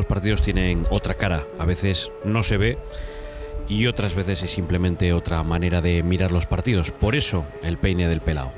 los partidos tienen otra cara. A veces no se ve y otras veces es simplemente otra manera de mirar los partidos. Por eso el peine del pelao.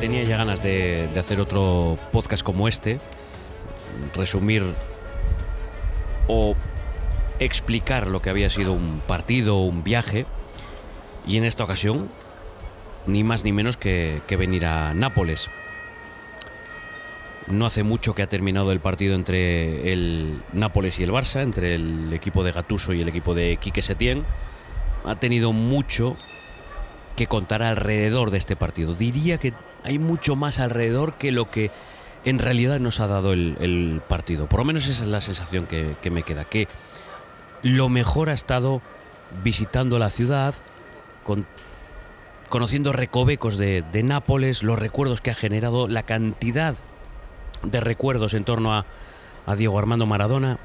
Tenía ya ganas de, de hacer otro podcast como este, resumir o explicar lo que había sido un partido un viaje. Y en esta ocasión, ni más ni menos que, venir a Nápoles. No hace mucho que ha terminado el partido entre el Nápoles y el Barça, entre el equipo de Gatuso y el equipo de Quique Setién. Ha tenido mucho que contar alrededor de este partido. Diría que hay mucho más alrededor que lo que en realidad nos ha dado el, el partido. Por lo menos esa es la sensación que, que me queda. Que lo mejor ha estado visitando la ciudad, con, conociendo recovecos de, de, Nápoles, los recuerdos que ha generado, la cantidad de recuerdos en torno a, a, Diego Armando Maradona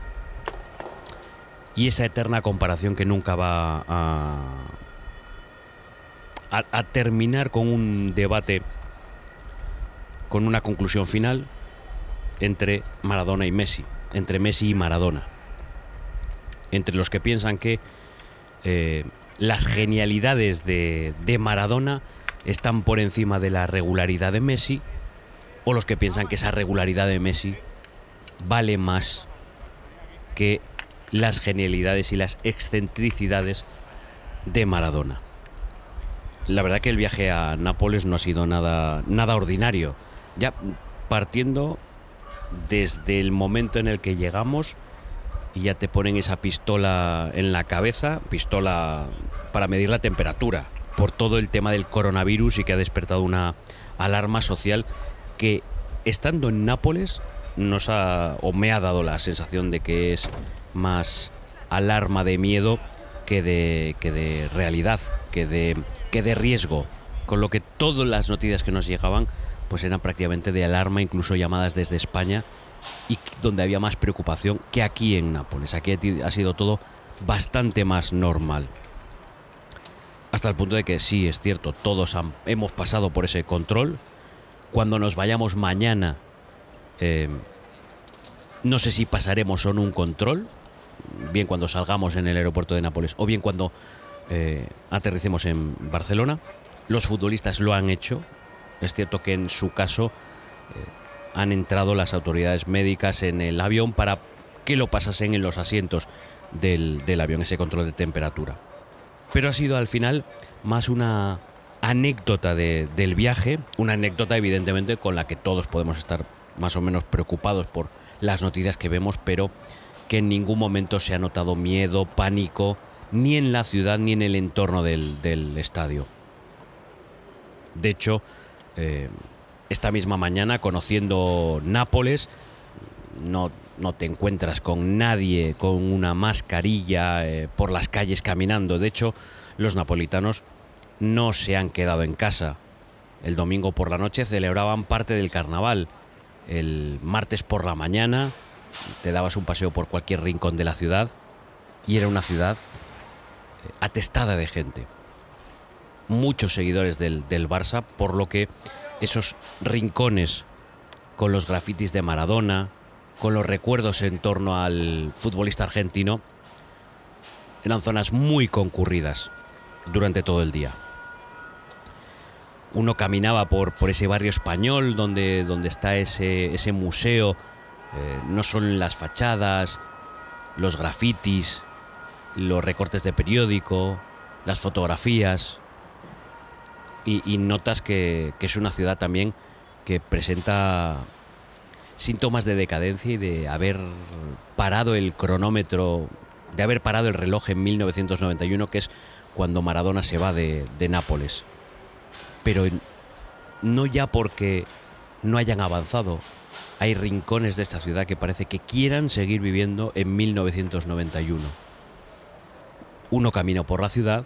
y esa eterna comparación que nunca va a, a, terminar con un debate, con una conclusión final entre Maradona y Messi, entre Messi y Maradona. Entre los que piensan que eh, las genialidades de, de, Maradona están por encima de la regularidad de Messi, o los que piensan que esa regularidad de Messi vale más que las genialidades y las excentricidades de Maradona. La verdad que el viaje a Nápoles no ha sido nada, nada ordinario. Ya partiendo desde el momento en el que llegamos, y ya te ponen esa pistola en la cabeza, pistola para medir la temperatura, por todo el tema del coronavirus y que ha despertado una alarma social que estando en Nápoles nos ha o me ha dado la sensación de que es más alarma de miedo que de, que de realidad, que de, que de riesgo, con lo que todas las noticias que nos llegaban pues eran prácticamente de alarma, incluso llamadas desde España y donde había más preocupación que aquí en Nápoles. Aquí ha sido todo bastante más normal. Hasta el punto de que sí, es cierto, todos hemos pasado por ese control. Cuando nos vayamos mañana, eh, no sé si pasaremos o no un control, bien cuando salgamos en el aeropuerto de Nápoles o bien cuando eh, aterricemos en Barcelona. Los futbolistas lo han hecho. Es cierto que en su caso... Eh, han entrado las autoridades médicas en el avión para que lo pasasen en los asientos del, avión, ese control de temperatura. Pero ha sido al final más una anécdota de, del viaje, una anécdota evidentemente con la que todos podemos estar más o menos preocupados por las noticias que vemos, pero que en ningún momento se ha notado miedo, pánico, ni en la ciudad ni en el entorno del, del estadio. De hecho, eh, esta misma mañana conociendo Nápoles. No, no te encuentras con nadie con una mascarilla eh, por las calles caminando. De hecho, los napolitanos no se han quedado en casa. El domingo por la noche celebraban parte del carnaval. El martes por la mañana te dabas un paseo por cualquier rincón de la ciudad y era una ciudad eh, atestada de gente. Muchos seguidores del, del Barça, por lo que esos rincones con los grafitis de Maradona, con los recuerdos en torno al futbolista argentino, eran zonas muy concurridas durante todo el día. Uno caminaba por, por ese barrio español donde, donde está ese, ese museo, eh, no son las fachadas, los grafitis, los recortes de periódico, las fotografías, y, notas que, que, es una ciudad también que presenta síntomas de decadencia y de haber parado el cronómetro, de haber parado el reloj en 1991, que es cuando Maradona se va de, de Nápoles. Pero no ya porque no hayan avanzado, hay rincones de esta ciudad que parece que quieran seguir viviendo en 1991. Uno camina por la ciudad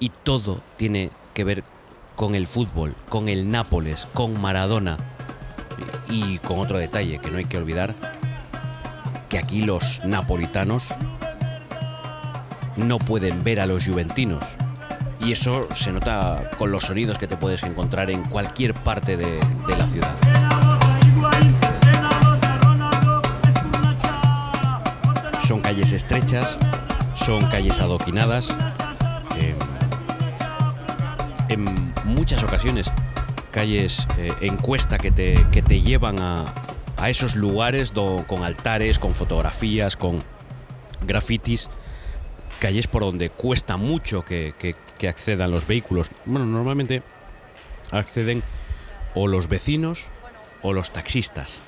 y todo tiene que ver con el fútbol, con el Nápoles, con Maradona y con otro detalle que no hay que olvidar, que aquí los napolitanos no pueden ver a los juventinos Y eso se nota con los sonidos que te puedes encontrar en cualquier parte de, de la ciudad. Son calles estrechas, son calles adoquinadas. eh, en muchas ocasiones, calles eh, en cuesta que te, que te llevan a, a esos lugares con altares, con fotografías, con grafitis. Calles por donde cuesta mucho que, que- que accedan los vehículos. Bueno, normalmente acceden o los vecinos o los taxistas.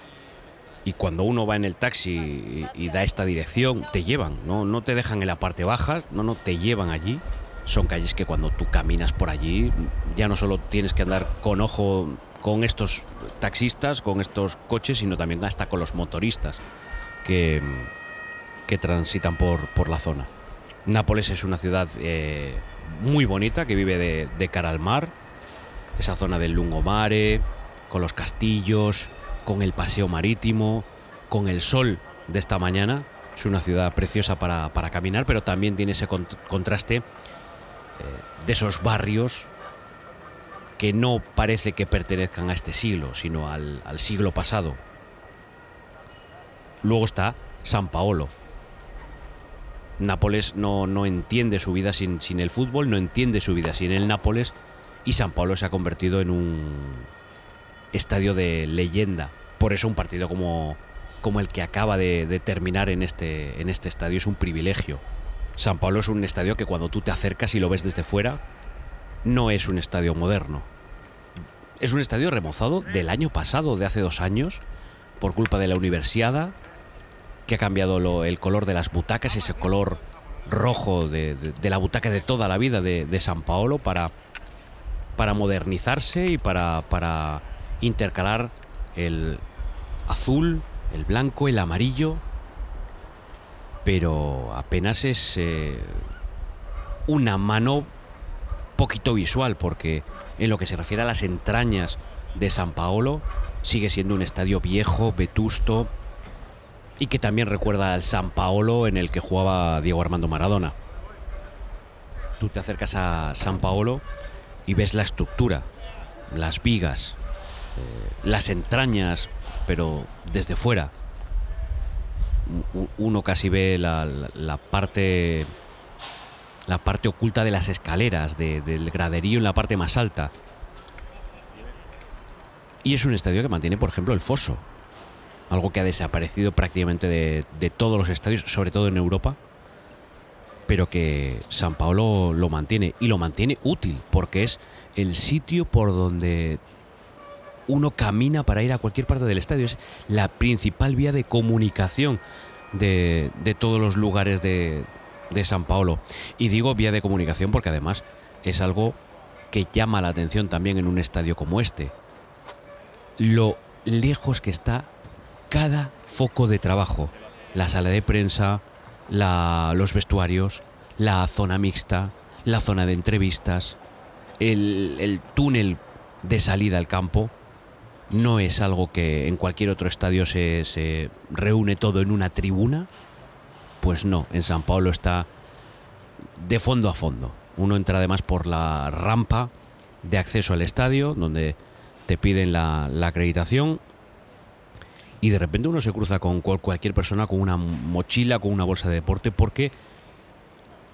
Y cuando uno va en el taxi y, y da esta dirección, te llevan, ¿no? no te dejan en la parte baja, no, no, te llevan allí. Son calles que cuando tú caminas por allí, ya no solo tienes que andar con ojo con estos taxistas, con estos coches, sino también hasta con los motoristas que, que transitan por, por la zona. Nápoles es una ciudad eh, muy bonita que vive de, de cara al mar, esa zona del Lungomare, con los castillos, con el paseo marítimo, con el sol de esta mañana. Es una ciudad preciosa para, para caminar, pero también tiene ese cont- contraste de esos barrios que no parece que pertenezcan a este siglo, sino al, siglo pasado. Luego está San Paolo. Nápoles no, no entiende su vida sin, sin el fútbol, no entiende su vida sin el Nápoles y San Paolo se ha convertido en un estadio de leyenda. Por eso un partido como, como el que acaba de, de terminar en este, en este estadio es un privilegio. San Paolo es un estadio que cuando tú te acercas y lo ves desde fuera, no es un estadio moderno. Es un estadio remozado del año pasado, de hace dos años, por culpa de la Universiada, que ha cambiado el color de las butacas, ese color rojo de, la butaca de toda la vida de, San Paolo para, para modernizarse y para intercalar el azul, el blanco, el amarillo, pero apenas es eh, una mano poquito visual, porque en lo que se refiere a las entrañas de San Paolo, sigue siendo un estadio viejo, vetusto, y que también recuerda al San Paolo en el que jugaba Diego Armando Maradona. Tú te acercas a San Paolo y ves la estructura, las vigas, eh, las entrañas, pero desde fuera. Uno casi ve la, la- la parte la parte oculta de las escaleras, de- del graderío en la parte más alta. Y es un estadio que mantiene, por ejemplo, el foso. Algo que ha desaparecido prácticamente de, de todos los estadios, sobre todo en Europa. Pero que San Paolo lo mantiene. Y lo mantiene útil, porque es el sitio por donde uno camina para ir a cualquier parte del estadio. Es la principal vía de comunicación de, de todos los lugares de, de San Paolo. Y digo vía de comunicación porque además es algo que llama la atención también en un estadio como este. Lo lejos que está cada foco de trabajo. La sala de prensa, los vestuarios, la zona mixta, la zona de entrevistas, el túnel de salida al campo. No es algo que en cualquier otro estadio se, se reúne todo en una tribuna. Pues no, en San Pablo está de fondo a fondo. Uno entra además por la rampa de acceso al estadio, donde te piden la, la acreditación. Y de repente uno se cruza con cual- cualquier persona con una mochila, con una bolsa de deporte, porque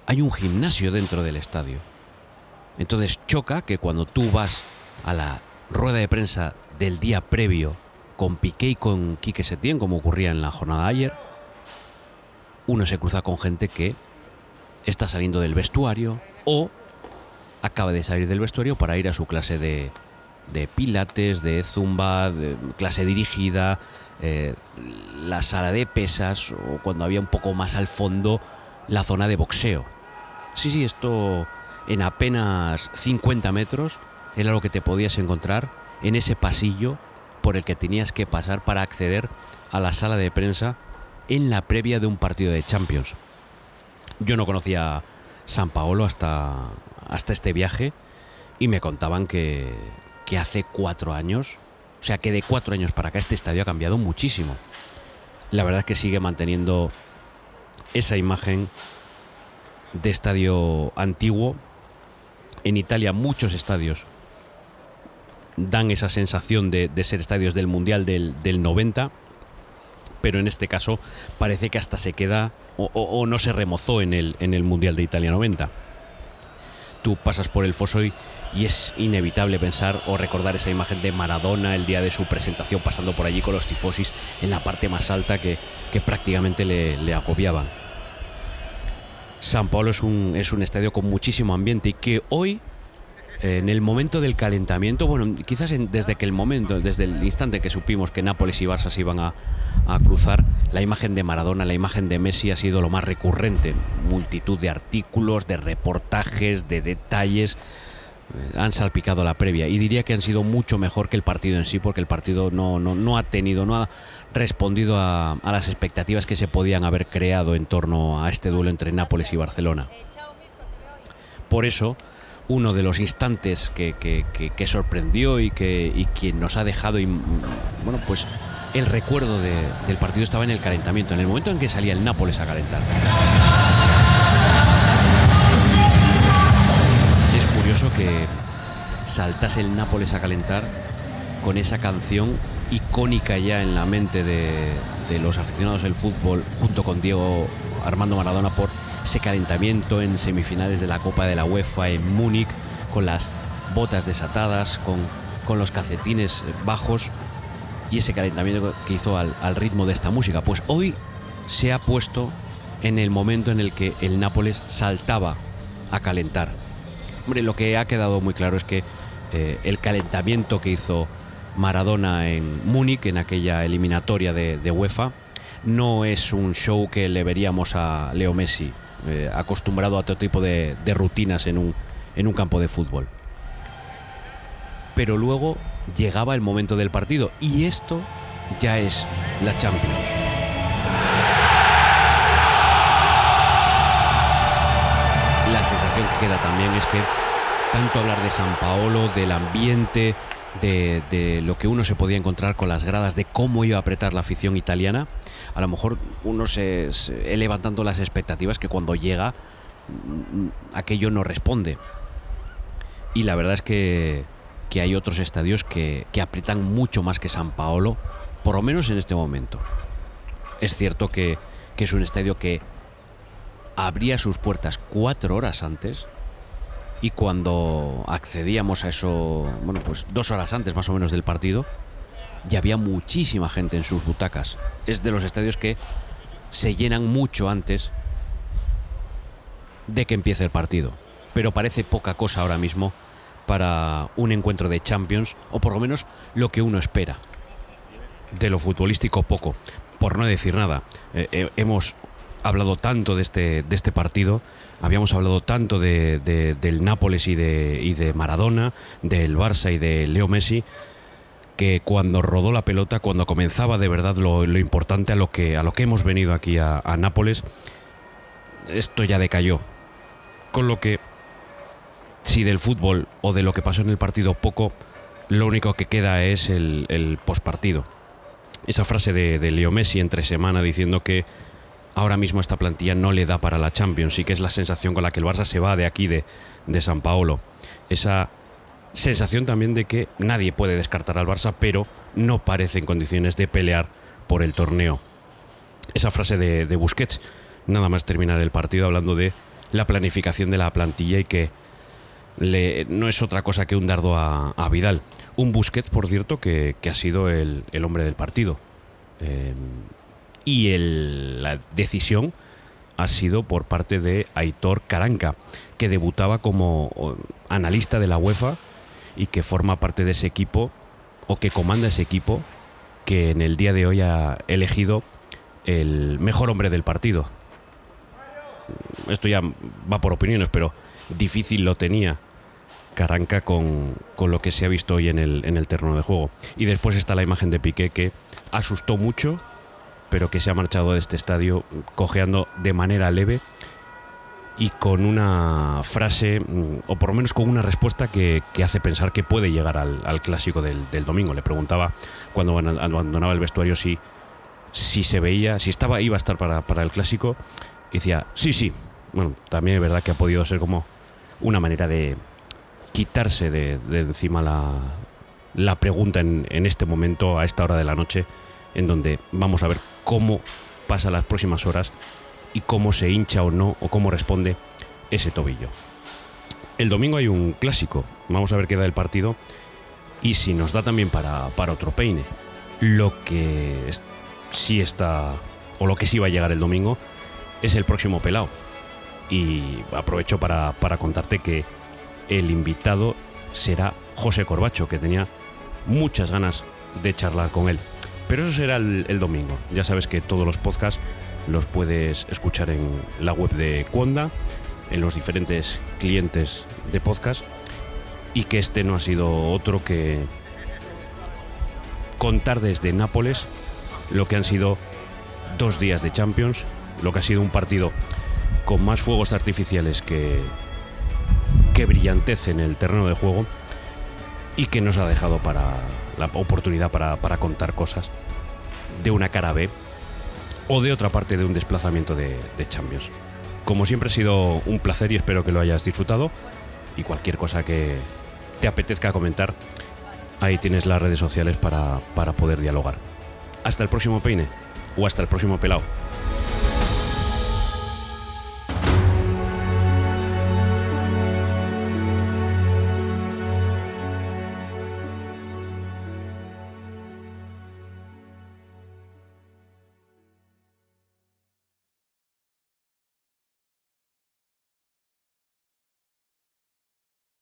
hay un gimnasio dentro del estadio. Entonces choca que cuando tú vas a la rueda de prensa del día previo con Piqué y con Quique Setién, como ocurría en la jornada ayer, uno se cruza con gente que está saliendo del vestuario o acaba de salir del vestuario para ir a su clase de, de pilates, de zumba, clase dirigida, eh, la sala de pesas o cuando había un poco más al fondo la zona de boxeo. Sí, sí, esto en apenas 50 metros era lo que te podías encontrar en ese pasillo por el que tenías que pasar para acceder a la sala de prensa en la previa de un partido de Champions. Yo no conocía San Paolo hasta, hasta este viaje y me contaban que, que hace cuatro años, o sea que de cuatro años para acá este estadio ha cambiado muchísimo. La verdad es que sigue manteniendo esa imagen de estadio antiguo, en Italia muchos estadios dan esa sensación de, ser estadios del Mundial del, 90, pero en este caso parece que hasta se queda o, no se remozó en el, en el Mundial de Italia 90. Tú pasas por el Fosoy y es inevitable pensar o recordar esa imagen de Maradona el día de su presentación pasando por allí con los tifosis en la parte más alta que, prácticamente le, agobiaban. San Paulo es un, es un estadio con muchísimo ambiente y que hoy en el momento del calentamiento, bueno, quizás desde que el momento, desde el instante que supimos que Nápoles y Barça se iban a, cruzar, la imagen de Maradona, la imagen de Messi ha sido lo más recurrente. Multitud de artículos, de reportajes, de detalles eh, han salpicado la previa y diría que han sido mucho mejor que el partido en sí porque el partido no, no, ha tenido, no ha respondido a, a, las expectativas que se podían haber creado en torno a este duelo entre Nápoles y Barcelona. Por eso, uno de los instantes que, sorprendió y que, quien nos ha dejado, y, bueno, pues el recuerdo del partido estaba en el calentamiento, en el momento en que salía el Nápoles a calentar. Es curioso que saltase el Nápoles a calentar con esa canción icónica ya en la mente de, de los aficionados del fútbol, junto con Diego Armando Maradona por ese calentamiento en semifinales de la Copa de la UEFA en Múnich, con las botas desatadas, con, con los calcetines bajos y ese calentamiento que hizo al, ritmo de esta música. Pues hoy se ha puesto en el momento en el que el Nápoles saltaba a calentar. Hombre, lo que ha quedado muy claro es que eh, el calentamiento que hizo Maradona en Múnich, en aquella eliminatoria de, de, UEFA, no es un show que le veríamos a Leo Messi eh, acostumbrado a otro tipo de, rutinas en un, en un campo de fútbol. Pero luego llegaba el momento del partido y esto ya es la Champions. La sensación que queda también es que tanto hablar de San Paolo, del ambiente, de, lo que uno se podía encontrar con las gradas, de cómo iba a apretar la afición italiana, a lo mejor uno se, eleva tanto las expectativas que cuando llega mm, aquello no responde. Y la verdad es que, hay otros estadios que, que aprietan mucho más que San Paolo, por lo menos en este momento. Es cierto que, que es un estadio que abría sus puertas cuatro horas antes y cuando accedíamos a eso, bueno, pues dos horas antes más o menos del partido, ya había muchísima gente en sus butacas. Es de los estadios que se llenan mucho antes de que empiece el partido. Pero parece poca cosa ahora mismo para un encuentro de Champions, o por lo menos lo que uno espera. De lo futbolístico poco, por no decir nada. Eh, eh, hemos hablado tanto de este, de este partido, habíamos hablado tanto de, del Nápoles y de, y de Maradona, del Barça y de Leo Messi, que cuando rodó la pelota, cuando comenzaba de verdad lo, importante a lo, que, a lo que hemos venido aquí a, Nápoles, esto ya decayó. Con lo que, si del fútbol o de lo que pasó en el partido poco, lo único que queda es el, el postpartido. Esa frase de Leo Messi entre semana diciendo que ahora mismo esta plantilla no le da para la Champions y que es la sensación con la que el Barça se va de aquí, de, de San Paolo. Esa sensación también de que nadie puede descartar al Barça, pero no parece en condiciones de pelear por el torneo. Esa frase de, Busquets, nada más terminar el partido hablando de la planificación de la plantilla y que le, no es otra cosa que un dardo a, Vidal. Un Busquets, por cierto, que, ha sido el, hombre del partido. Eh, y la decisión ha sido por parte de Aitor Caranca, que debutaba como analista de la UEFA y que forma parte de ese equipo o que comanda ese equipo que en el día de hoy ha elegido el mejor hombre del partido. Esto ya va por opiniones, pero difícil lo tenía Caranca con, con lo que se ha visto hoy en el, en el terreno de juego. Y después está la imagen de Piqué que asustó mucho pero que se ha marchado de este estadio cojeando de manera leve y con una frase, mm, o por lo menos con una respuesta que, hace pensar que puede llegar al, clásico del, domingo. Le preguntaba cuando abandonaba el vestuario si, si se veía, si estaba, iba a estar para, para el clásico. Y decía, sí, sí. Bueno, también es verdad que ha podido ser como una manera de, quitarse de, encima la, pregunta en, en, este momento, a esta hora de la noche, en donde vamos a ver cómo pasa las próximas horas y cómo se hincha o no, o cómo responde ese tobillo. El domingo hay un clásico, vamos a ver qué da el partido y si nos da también para, para otro peine. Lo que sí está, o lo que sí va a llegar el domingo, es el próximo pelao. Y aprovecho para, para contarte que el invitado será José Corbacho, que tenía muchas ganas de charlar con él. Pero eso será el, domingo. Ya sabes que todos los podcasts los puedes escuchar en la web de Cuonda, en los diferentes clientes de podcast, y que este no ha sido otro que contar desde Nápoles lo que han sido dos días de Champions, lo que ha sido un partido con más fuegos artificiales que, que brillantez en el terreno de juego y que nos ha dejado para la oportunidad para, contar cosas de una cara B o de otra parte de un desplazamiento de, de. Como siempre ha sido un placer y espero que lo hayas disfrutado y cualquier cosa que te apetezca comentar ahí tienes las redes sociales para, para poder dialogar. Hasta el próximo peine o hasta el próximo pelado.